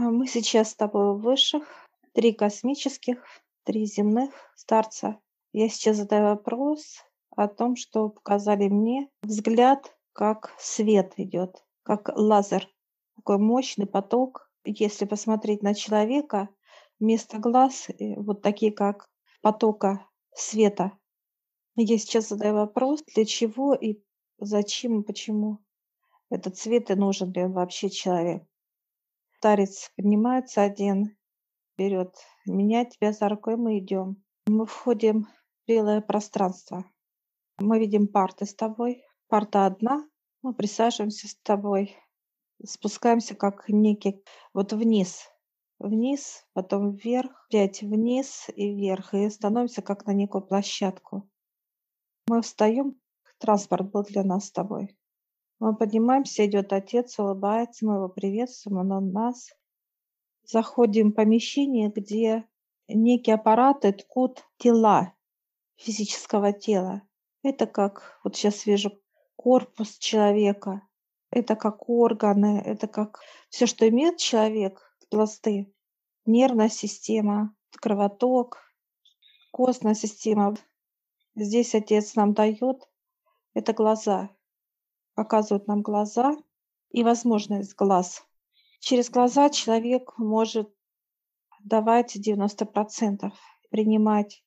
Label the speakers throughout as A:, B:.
A: А, Мы сейчас с тобой у высших, три космических, три земных старца. Я сейчас задаю вопрос о том, что показали мне взгляд, как свет идет, как лазер, такой мощный поток. Если посмотреть на человека, вместо глаз э, вот такие как потока света. Я сейчас задаю вопрос, для чего и зачем почему этот цвет и нужен ли вообще человек. Старец поднимается один, берет меня, тебя за рукой, мы идем. Мы входим в белое пространство. Мы видим парты с тобой. Парта одна. Мы присаживаемся с тобой. Спускаемся как некий вот вниз. Вниз, потом вверх, опять вниз и вверх. И становимся как на некую площадку. Мы встаем. Транспорт был для нас с тобой. Мы поднимаемся, идет отец, улыбается, мы его приветствуем, он у нас. Заходим в помещение, где некие аппараты ткут тела физического тела. Это как, вот сейчас вижу, корпус человека, это как органы, это как все, что имеет человек, пласты, нервная система, кровоток, костная система. Здесь отец нам дает, это глаза, показывают нам глаза и возможность глаз. Через глаза человек может давать 90%, принимать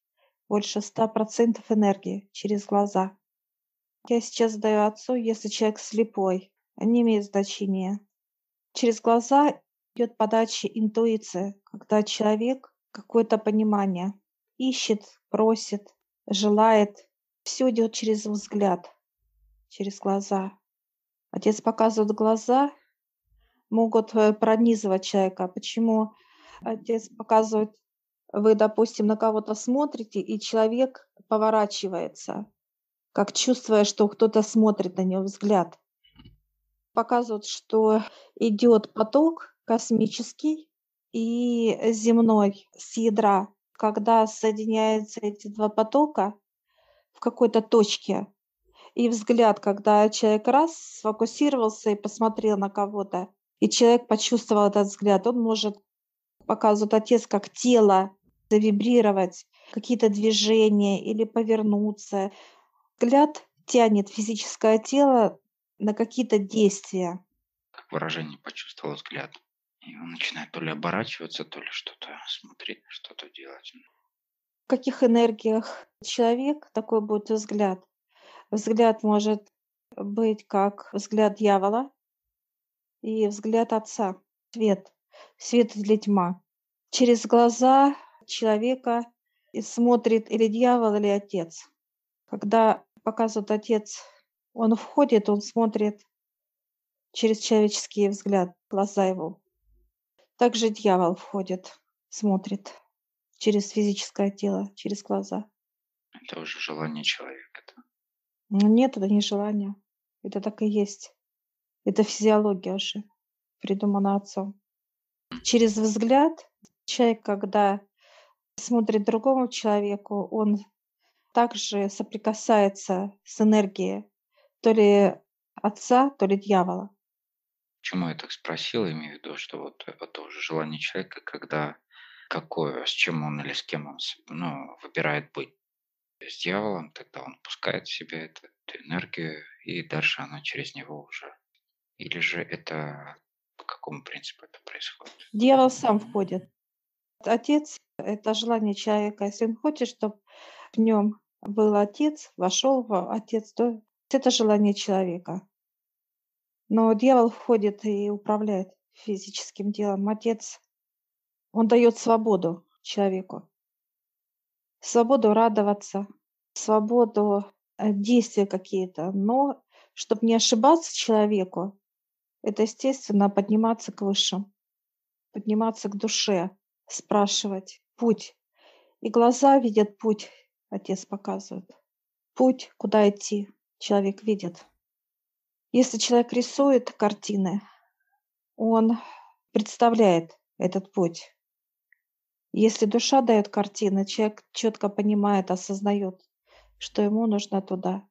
A: больше 100% энергии через глаза. Я сейчас задаю отцу, если человек слепой, не имеет значения. Через глаза идет подача интуиции, когда человек какое-то понимание ищет, просит, желает. Все идет через взгляд, через глаза. Отец показывает глаза, могут э, пронизывать человека. Почему отец показывает, вы, допустим, на кого-то смотрите, и человек поворачивается, как чувствуя, что кто-то смотрит на него взгляд. Показывают, что идет поток космический и земной с ядра. Когда соединяются эти два потока в какой-то точке, и взгляд, когда человек раз сфокусировался и посмотрел на кого-то, и человек почувствовал этот взгляд, он может, показывает отец, как тело завибрировать, какие-то движения или повернуться. Взгляд тянет физическое тело на какие-то действия.
B: Как выражение почувствовал взгляд. И он начинает то ли оборачиваться, то ли что-то смотреть, что-то делать.
A: В каких энергиях человек, такой будет взгляд. Взгляд может быть как взгляд дьявола и взгляд отца. Свет. Свет или тьма. Через глаза человека смотрит или дьявол, или отец. Когда показывает отец, он входит, он смотрит через человеческий взгляд, глаза его. Также дьявол входит, смотрит через физическое тело, через глаза.
B: Это уже желание человека. Да?
A: Ну, нет, это не желание. Это так и есть. Это физиология уже придумана отцом. Через взгляд человек, когда смотрит другому человеку, он также соприкасается с энергией то ли отца, то ли дьявола.
B: Почему я так спросил, имею в виду, что вот это уже желание человека, когда какое, с чем он или с кем он ну, выбирает быть. С дьяволом, тогда он пускает в себя эту, эту энергию, и дальше она через него уже. Или же это по какому принципу это происходит?
A: Дьявол сам входит. Отец – это желание человека. Если он хочет, чтобы в нем был отец, вошел в отец, то это желание человека. Но дьявол входит и управляет физическим делом. Отец, он дает свободу человеку. Свободу радоваться, свободу э, действия какие-то. Но чтобы не ошибаться человеку, это, естественно, подниматься к высшим, подниматься к душе, спрашивать путь. И глаза видят путь, отец показывает. Путь, куда идти, человек видит. Если человек рисует картины, он представляет этот путь. Если душа дает картины, человек четко понимает, осознает, что ему нужно туда.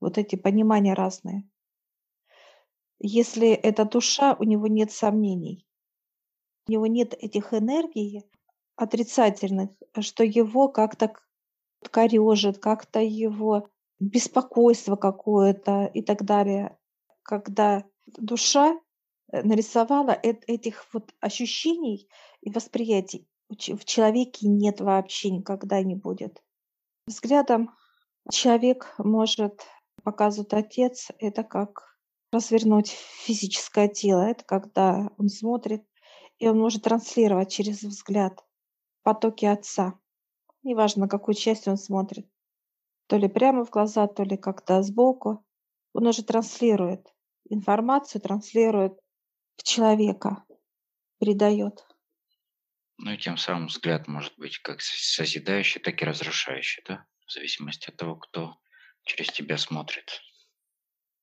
A: Вот эти понимания разные. Если это душа, у него нет сомнений. у него нет этих энергий отрицательных, что его как-то корежит, как-то его беспокойство какое-то и так далее. Когда душа э, нарисовала этих вот ощущений и восприятий, в человеке нет вообще никогда не будет. Взглядом человек может, показывает отец, это как развернуть физическое тело. Это когда он смотрит, и он может транслировать через взгляд потоки отца. Неважно, на какую часть он смотрит. То ли прямо в глаза, то ли как-то сбоку. Он уже транслирует информацию, транслирует в человека, передает.
B: Ну и тем самым взгляд может быть как созидающий, так и разрушающий, да? В зависимости от того, кто через тебя смотрит.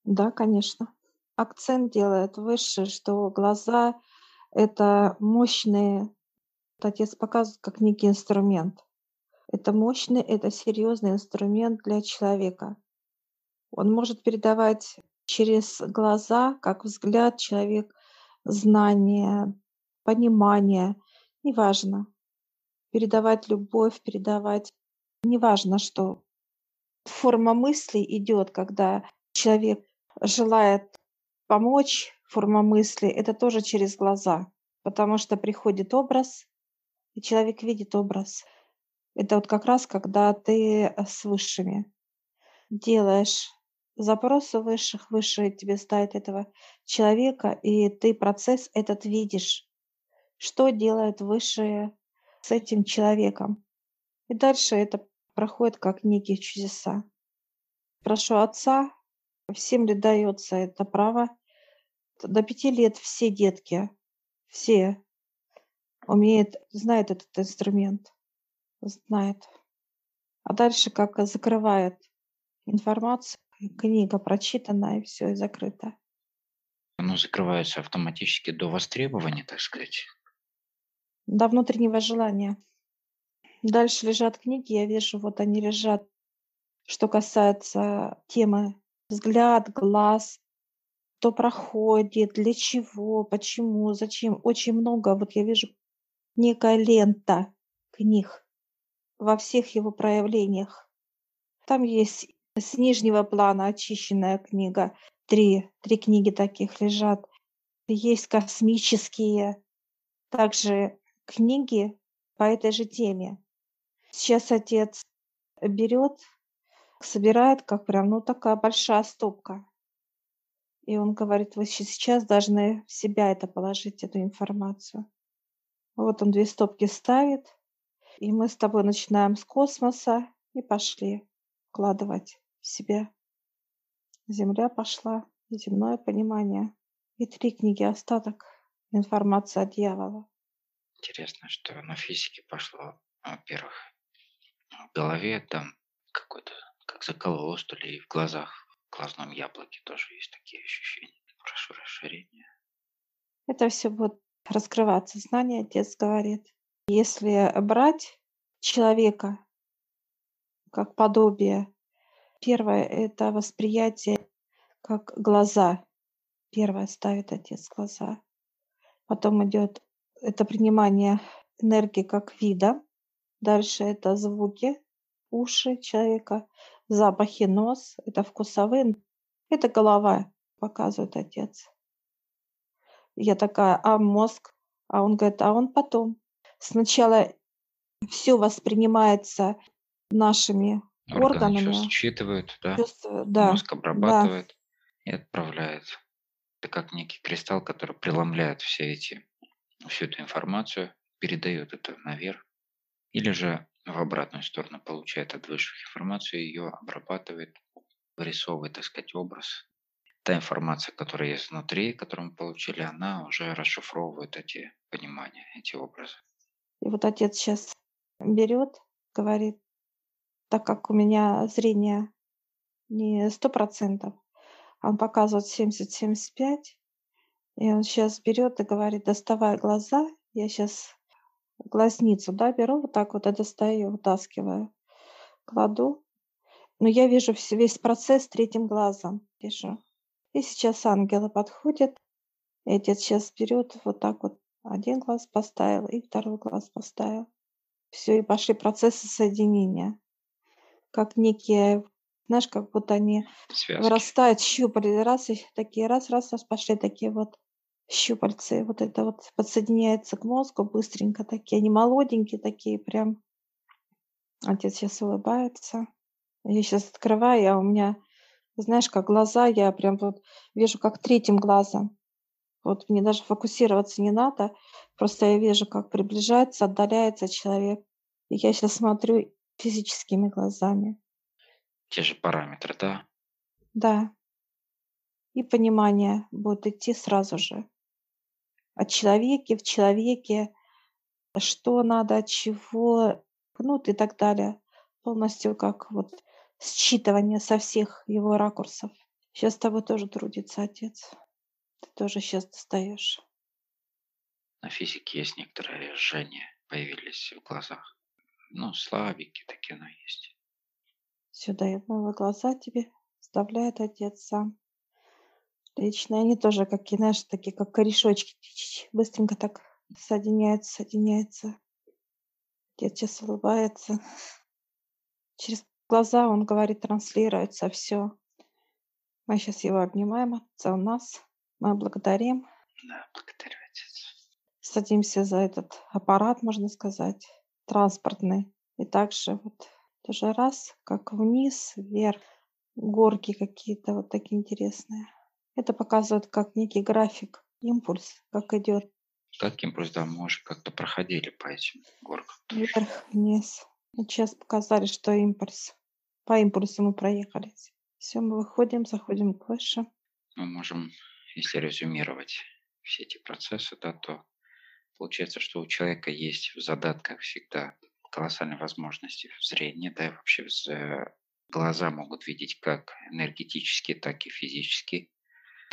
A: Да, конечно. Акцент делает выше, что глаза – это мощные, отец показывает как некий инструмент. Это мощный, это серьезный инструмент для человека. Он может передавать через глаза, как взгляд человек, знание, понимание, неважно. Передавать любовь, передавать, неважно что. Форма мысли идет, когда человек желает помочь, форма мысли, это тоже через глаза, потому что приходит образ, и человек видит образ. Это вот как раз, когда ты э, с высшими делаешь запросы высших, высшие тебе ставят этого человека, и ты процесс этот видишь, что делают высшие с этим человеком. И дальше это проходит как некие чудеса. Прошу Отца, всем ли дается это право. До пяти лет все детки, все умеют, знают этот инструмент знает. А дальше как закрывает информацию, книга прочитана и все, и закрыто.
B: Оно закрывается автоматически до востребования, так сказать.
A: До внутреннего желания. Дальше лежат книги, я вижу, вот они лежат. Что касается темы взгляд, глаз, что проходит, для чего, почему, зачем. Очень много, вот я вижу некая лента книг во всех его проявлениях. Там есть с нижнего плана очищенная книга. Три, три книги таких лежат. Есть космические, также книги по этой же теме. Сейчас отец берет, собирает, как прям, ну такая большая стопка. И он говорит, вы сейчас должны в себя это положить, эту информацию. Вот он две стопки ставит, и мы с тобой начинаем с космоса и пошли вкладывать в себя. Земля пошла, земное понимание. И три книги остаток. Информация от дьявола.
B: Интересно, что на физике пошло, во-первых, в голове там какой-то, как закололо, что ли, и в глазах, в глазном яблоке тоже есть такие ощущения. Прошу расширения.
A: Это все будет раскрываться. Знание, отец говорит. Если брать человека как подобие, первое- это восприятие как глаза. Первое ставит отец глаза. Потом идет это принимание энергии как вида. Дальше это звуки, уши человека, запахи, нос, это вкусовые. Это голова, показывает отец. Я такая, а мозг? А он говорит, а он потом сначала все воспринимается нашими органами.
B: чувств считывают, да,
A: Чувства, да,
B: мозг
A: да.
B: обрабатывает и отправляет. Это как некий кристалл, который преломляет все эти, всю эту информацию, передает это наверх, или же в обратную сторону получает от высших информацию, ее обрабатывает, вырисовывает, так сказать, образ. Та информация, которая есть внутри, которую мы получили, она уже расшифровывает эти понимания, эти образы.
A: И вот отец сейчас берет, говорит, так как у меня зрение не сто процентов, а он показывает 70-75, и он сейчас берет и говорит, доставай глаза, я сейчас глазницу, да, беру вот так вот и достаю, вытаскиваю, кладу. Но я вижу весь процесс третьим глазом, вижу. И сейчас ангелы подходят, и отец сейчас берет вот так вот Один глаз поставил и второй глаз поставил. Все, и пошли процессы соединения. Как некие, знаешь, как будто они
B: Связки.
A: вырастают щупали, раз, и такие раз, раз, раз, пошли такие вот щупальцы. Вот это вот подсоединяется к мозгу быстренько такие. Они молоденькие такие прям. Отец сейчас улыбается. Я сейчас открываю, а у меня, знаешь, как глаза, я прям вот вижу как третьим глазом. Вот мне даже фокусироваться не надо, просто я вижу, как приближается, отдаляется человек. И я сейчас смотрю физическими глазами.
B: Те же параметры, да?
A: Да. И понимание будет идти сразу же. О человеке, в человеке, что надо, от чего, ну и так далее. Полностью как вот считывание со всех его ракурсов. Сейчас с тобой тоже трудится отец. Ты тоже сейчас достаешь.
B: На физике есть некоторые жжения появились в глазах. Ну, слабенькие такие, но есть.
A: Сюда я новые глаза тебе вставляет отец сам. Лично они тоже какие, знаешь, такие как корешочки. Быстренько так соединяются, соединяются. Отец сейчас улыбается. Через глаза он говорит, транслируется все. Мы сейчас его обнимаем, отца у нас. Мы благодарим.
B: Да, благодарю, отец.
A: Садимся за этот аппарат, можно сказать, транспортный. И также вот тоже раз, как вниз, вверх, горки какие-то вот такие интересные. Это показывает как некий график, импульс, как идет
B: Как импульс, да, мы уже как-то проходили по этим горкам.
A: вверх, вниз. Вот сейчас показали, что импульс. По импульсу мы проехались. Все, мы выходим, заходим выше.
B: Мы можем, если резюмировать все эти процессы, да, то получается, что у человека есть в задатках всегда колоссальные возможности в зрении, да, и вообще глаза могут видеть как энергетически, так и физически.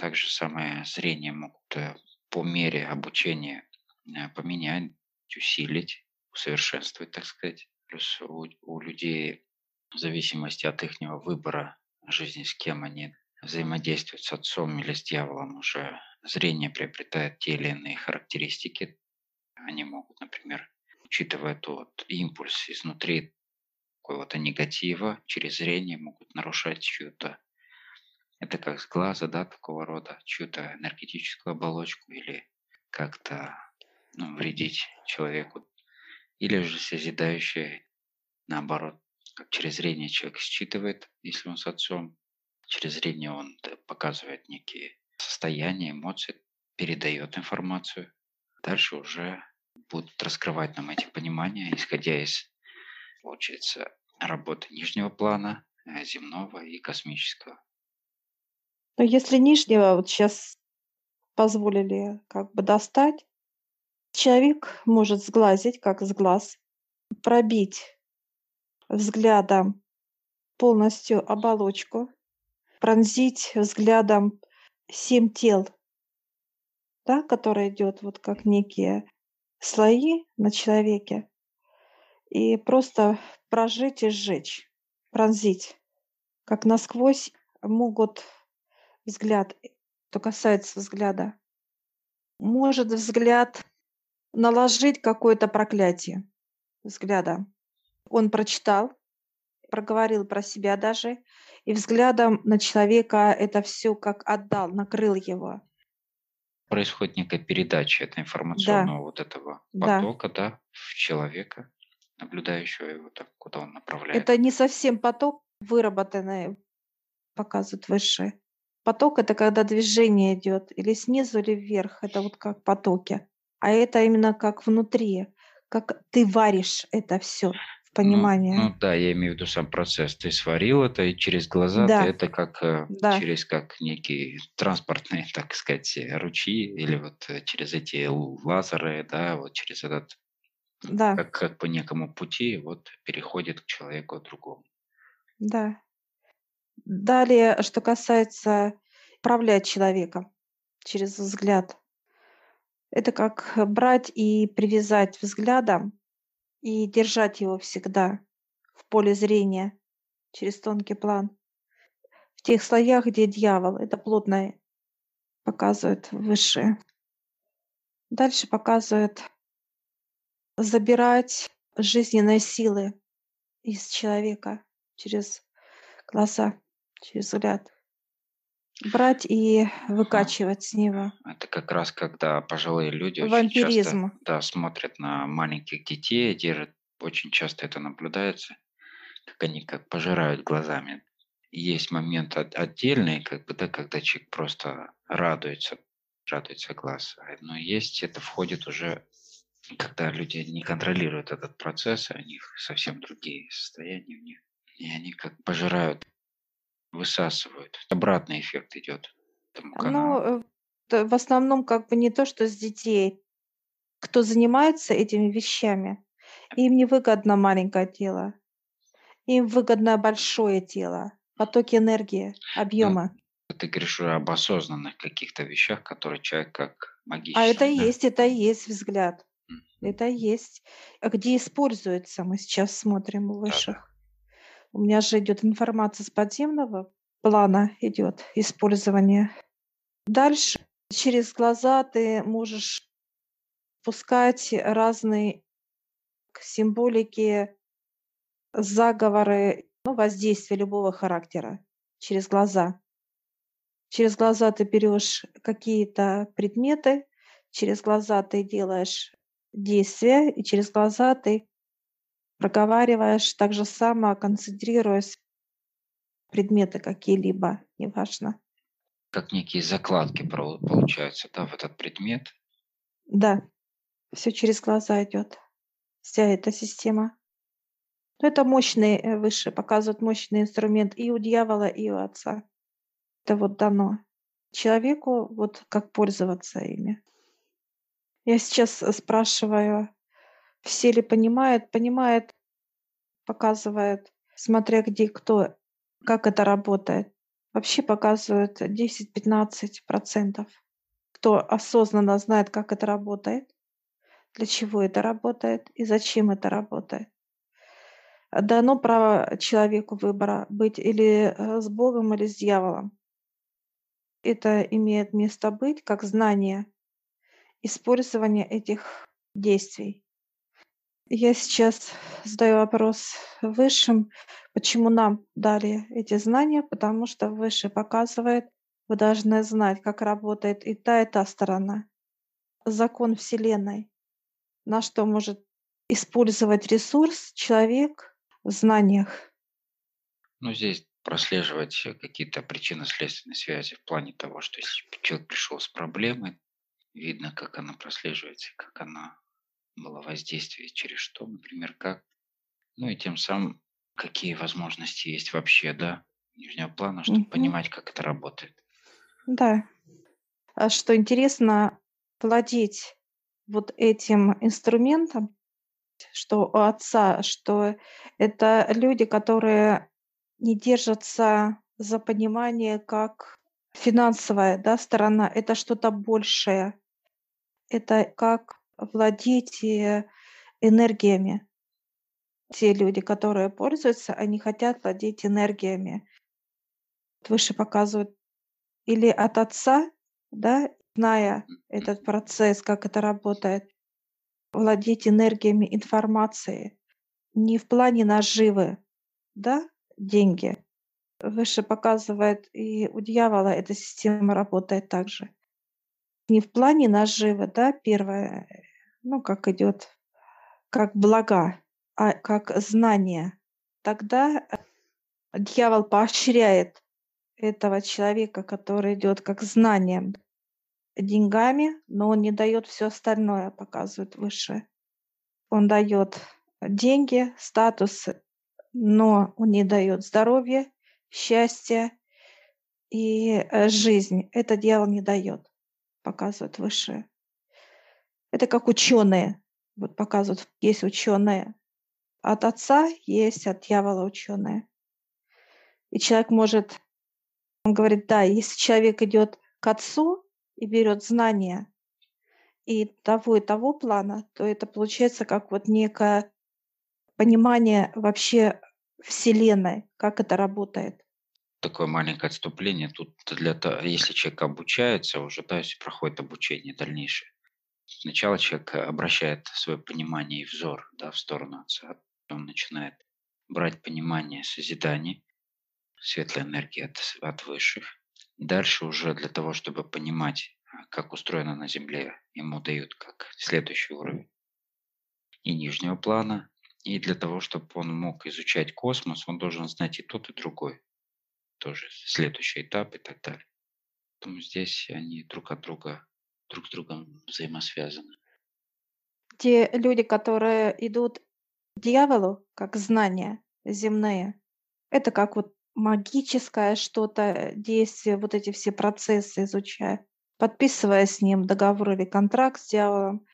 B: Также самое зрение могут э, по мере обучения э, поменять, усилить, усовершенствовать, так сказать. Плюс у, у людей в зависимости от их выбора жизни, с кем они взаимодействуют с отцом или с дьяволом, уже зрение приобретает те или иные характеристики. Они могут, например, учитывая тот импульс изнутри какого-то негатива, через зрение могут нарушать чью-то, это как с глаза, да, такого рода, чью-то энергетическую оболочку или как-то ну, вредить человеку. Или же созидающее, наоборот, как через зрение человек считывает, если он с отцом, через зрение он показывает некие состояния, эмоции, передает информацию. Дальше уже будут раскрывать нам эти понимания, исходя из, получается, работы нижнего плана, э, земного и космического.
A: Но если нижнего вот сейчас позволили как бы достать, человек может сглазить, как с глаз, пробить взглядом полностью оболочку, пронзить взглядом семь тел, да, которое идет вот как некие слои на человеке, и просто прожить и сжечь, пронзить, как насквозь могут взгляд, что касается взгляда, может взгляд наложить какое-то проклятие взгляда. Он прочитал, проговорил про себя даже, и взглядом на человека это все как отдал, накрыл его.
B: Происходит некая передача этого информационного вот этого
A: да.
B: потока, да, в человека, наблюдающего его, так, куда он направляет.
A: Это не совсем поток, выработанный, показывает высшие. Поток это когда движение идет или снизу, или вверх. Это вот как потоки. А это именно как внутри, как ты варишь это все в понимание.
B: Ну, ну да, я имею в виду сам процесс. Ты сварил это, и через глаза
A: Да.
B: ты это как э,
A: Да.
B: через как некие транспортные, так сказать, ручьи, или вот э, через эти лазеры, да, вот через этот,
A: Да,
B: как, как по некому пути, вот переходит к человеку другому.
A: да. Далее, что касается управлять человеком через взгляд. Это как брать и привязать взглядом и держать его всегда в поле зрения через тонкий план. В тех слоях, где дьявол, это плотное показывает высшее. Дальше показывает забирать жизненные силы из человека через глаза, через взгляд. Брать и выкачивать с него.
B: Это как раз когда пожилые люди очень часто,
A: Вампиризм.
B: да, смотрят на маленьких детей, держат, очень часто это наблюдается, как они как пожирают глазами. И есть момент от- отдельный, как бы, да, когда человек просто радуется, радуется глаз. А, Но есть, это входит уже, когда люди не контролируют этот процесс, а у них совсем другие состояния в них. И они как пожирают, высасывают. Обратный эффект идет
A: Ну, э, т- в основном как бы не то, что с детей. Кто занимается этими вещами, им не выгодно маленькое тело. Им выгодно большое тело, потоки энергии,
B: Ну,
A: объема.
B: ты говоришь уже об осознанных каких-то вещах, которые человек как
A: А это
B: магический, да?
A: есть, это и есть взгляд. Это есть. А где используется, мы сейчас смотрим у высших. У меня же идет информация с подземного плана, идет использование. Дальше через глаза ты можешь пускать разные символики, заговоры, ну, воздействия любого характера через глаза. Через глаза ты берешь какие-то предметы, через глаза ты делаешь действия, и через глаза ты проговариваешь так же само, концентрируясь предметы какие-либо, неважно.
B: Как некие закладки получаются, да, в этот предмет.
A: Да, все через глаза идет, вся эта система. Ну, это мощный, э, выше, показывает мощный инструмент и у дьявола, и у отца. Это вот дано человеку, вот как пользоваться ими. Я сейчас э, спрашиваю, все ли понимают? Понимает, показывает, смотря где кто, как это работает. Вообще показывают 10-15%. Кто осознанно знает, как это работает, для чего это работает и зачем это работает. Дано право человеку выбора быть или э, с Богом, или с дьяволом. Это имеет место быть как знание использования этих действий. Я сейчас задаю вопрос высшим, почему нам дали эти знания, потому что выше показывает, вы должны знать, как работает и та, и та сторона. Закон Вселенной. На что может использовать ресурс человек в знаниях.
B: Ну, здесь прослеживать какие-то причинно-следственные связи в плане того, что если человек пришел с проблемой, видно, как она прослеживается, как она была воздействие, через что, например, как. Ну и тем самым, какие возможности есть вообще, да, нижнего плана, чтобы
A: Мгм.
B: понимать, как это работает.
A: Да. А что интересно, владеть вот этим инструментом, что у отца, что это люди, которые не держатся за понимание как финансовая да, сторона, это что-то большее. Это как владеть э, энергиями. Те люди, которые пользуются, они хотят владеть энергиями. Выше показывают или от отца, да, зная этот процесс, как это работает, владеть энергиями информации, не в плане наживы, да, деньги. Выше показывает, и у дьявола эта система работает также. Не в плане наживы, да, первое, ну, как идет, как блага, а как знание. Тогда э, дьявол поощряет этого человека, который идет как знанием, деньгами, но он не дает все остальное, показывает выше. Он дает деньги, статус, но он не дает здоровье, счастье и э, жизнь. Это дьявол не дает, показывает выше. Это как ученые. Вот показывают, есть ученые. От отца есть от дьявола ученые. И человек может, он говорит, да, если человек идет к отцу и берет знания и того и того плана, то это получается как вот некое понимание вообще Вселенной, как это работает.
B: Такое маленькое отступление. Тут для того, если человек обучается уже, да, проходит обучение дальнейшее, Сначала человек обращает свое понимание и взор да, в сторону Отца. Он начинает брать понимание созидания, светлой энергии от, от высших. Дальше уже для того, чтобы понимать, как устроено на Земле, ему дают как следующий уровень и нижнего плана. И для того, чтобы он мог изучать космос, он должен знать и тот, и другой. Тоже следующий этап и так далее. Поэтому здесь они друг от друга, друг с другом взаимосвязаны.
A: Те люди, которые идут к дьяволу, как знания земные, это как вот магическое что-то, действие, вот эти все процессы изучая, подписывая с ним договор или контракт с дьяволом,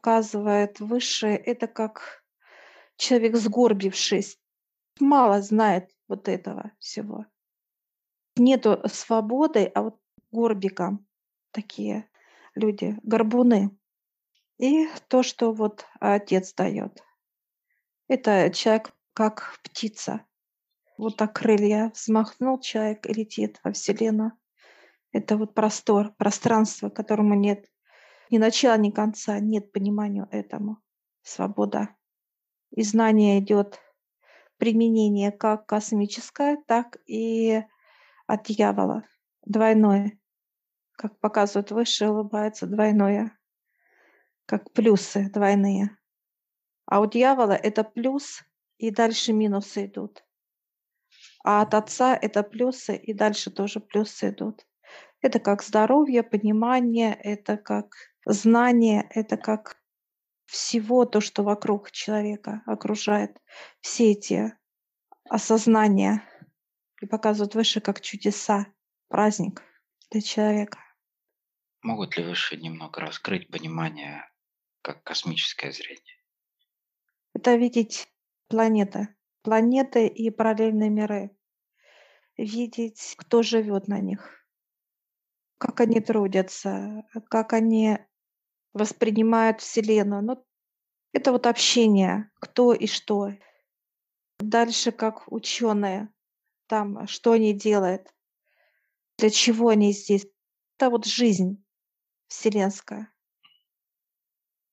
A: указывает высшее, это как человек сгорбившись, мало знает вот этого всего. Нету свободы, а вот горбиком такие люди, горбуны. И то, что вот отец дает. Это человек как птица. Вот так крылья взмахнул человек и летит во Вселенную. Это вот простор, пространство, которому нет ни начала, ни конца, нет понимания этому. Свобода. И знание идет применение как космическое, так и от дьявола. Двойное. Как показывают выше, улыбается двойное. Как плюсы двойные. А у дьявола это плюс, и дальше минусы идут. А от отца это плюсы, и дальше тоже плюсы идут. Это как здоровье, понимание, это как знание, это как всего то, что вокруг человека окружает. Все эти осознания и показывают выше как чудеса, праздник для человека.
B: Могут ли выше немного раскрыть понимание как космическое зрение?
A: Это видеть планеты, планеты и параллельные миры. Видеть, кто живет на них, как они трудятся, как они воспринимают Вселенную. Ну, это вот общение, кто и что. Дальше как ученые, там, что они делают, для чего они здесь. Это вот жизнь вселенская.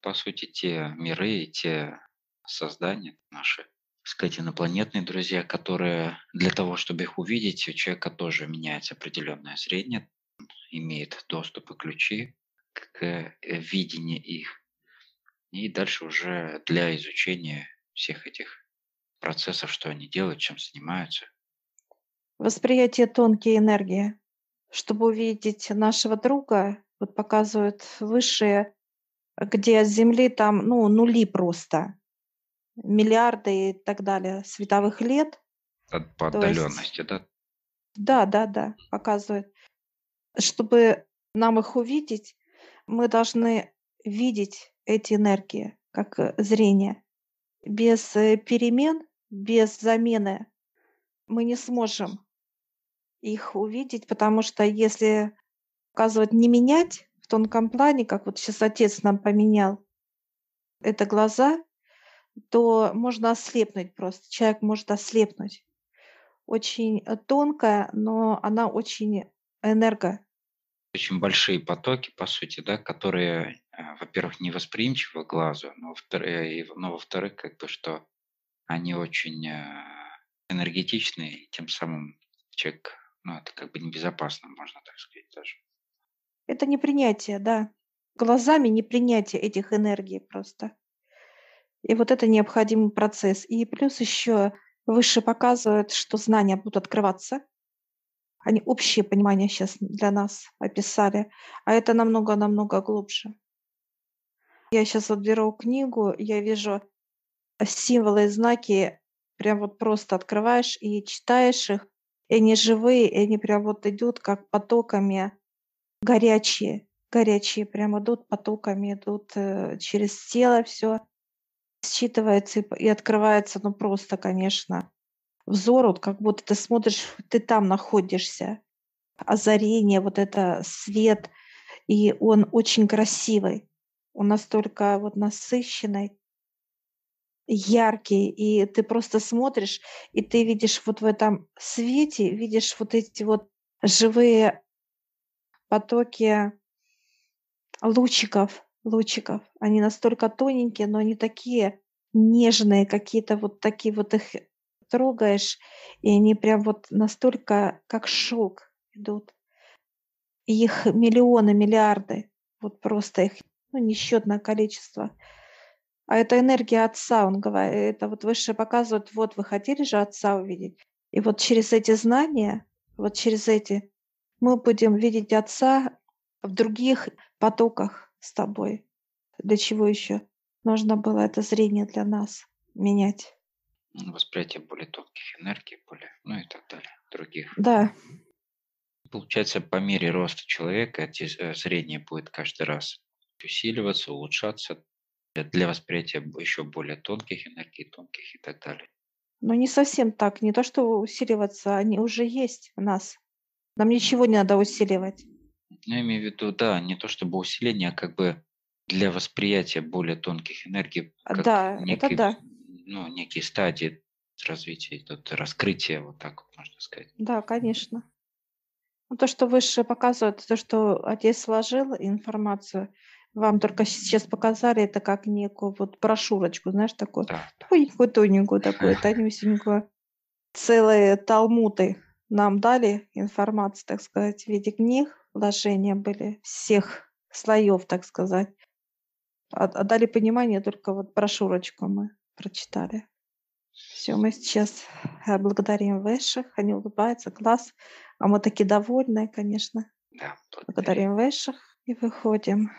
B: По сути, те миры и те создания наши, сказать, инопланетные друзья, которые для того, чтобы их увидеть, у человека тоже меняется определенное зрение, имеет доступ и ключи к э, видению их. И дальше уже для изучения всех этих процессов, что они делают, чем занимаются.
A: Восприятие тонкие энергии. Чтобы увидеть нашего друга, вот показывают высшие, где от Земли там, ну, нули просто миллиарды и так далее световых лет.
B: От, по отдаленности, есть, да?
A: Да, да, да, показывает. Чтобы нам их увидеть, мы должны видеть эти энергии как э, зрение. Без э, перемен, без замены мы не сможем их увидеть, потому что если показывать не менять в тонком плане, как вот сейчас отец нам поменял, это глаза, то можно ослепнуть просто. Человек может ослепнуть. Очень э, тонкая, но она очень энерго.
B: Очень большие потоки, по сути, да, которые, э, во-первых, не восприимчивы глазу, но, во-вторых, но во-вторых, как бы, что они очень э, энергетичные, тем самым человек, ну, это как бы небезопасно, можно так сказать даже.
A: Это не принятие, да. Глазами не принятие этих энергий просто. И вот это необходимый процесс. И плюс еще выше показывают, что знания будут открываться. Они общее понимание сейчас для нас описали, а это намного-намного глубже. Я сейчас вот беру книгу, я вижу символы и знаки, прям вот просто открываешь и читаешь их, и они живые, и они прям вот идут как потоками горячие, горячие прям идут потоками, идут э, через тело все считывается и открывается, ну, просто, конечно, взор, вот как будто ты смотришь, ты там находишься. Озарение, вот это свет, и он очень красивый. Он настолько вот насыщенный, яркий, и ты просто смотришь, и ты видишь вот в этом свете, видишь вот эти вот живые потоки лучиков лучиков. Они настолько тоненькие, но они такие нежные, какие-то вот такие вот их трогаешь, и они прям вот настолько как шелк идут. Их миллионы, миллиарды. Вот просто их ну, несчетное количество. А это энергия Отца, он говорит, это вот выше показывает, вот вы хотели же Отца увидеть. И вот через эти знания, вот через эти, мы будем видеть Отца в других потоках с тобой. Для чего еще нужно было это зрение для нас менять?
B: Восприятие более тонких энергий, более, ну и так далее, других.
A: Да.
B: Получается, по мере роста человека эти э, зрение будет каждый раз усиливаться, улучшаться для восприятия еще более тонких энергий, тонких и так далее.
A: Но не совсем так. Не то, что усиливаться, они уже есть у нас. Нам ничего не надо усиливать.
B: Ну, я имею в виду, да, не то чтобы усиление, а как бы для восприятия более тонких энергий.
A: А, да, некий, это да.
B: Ну, некие стадии развития, идут, раскрытия, вот так вот можно сказать.
A: Да, конечно. Ну, то, что выше показывает, то, что отец сложил информацию, вам только сейчас показали это как некую вот брошюрочку, знаешь, такую
B: Да, да.
A: тоненькую, тоненькую такую, тонюсенькую. Целые талмуды нам дали информацию, так сказать, в виде книг, вложения были всех слоев, так сказать. А, а дали понимание только вот брошюрочку мы прочитали. Все, мы сейчас э, благодарим высших, они улыбаются, класс. А мы такие довольные, конечно.
B: Да, благодарим.
A: Благодарим высших и выходим.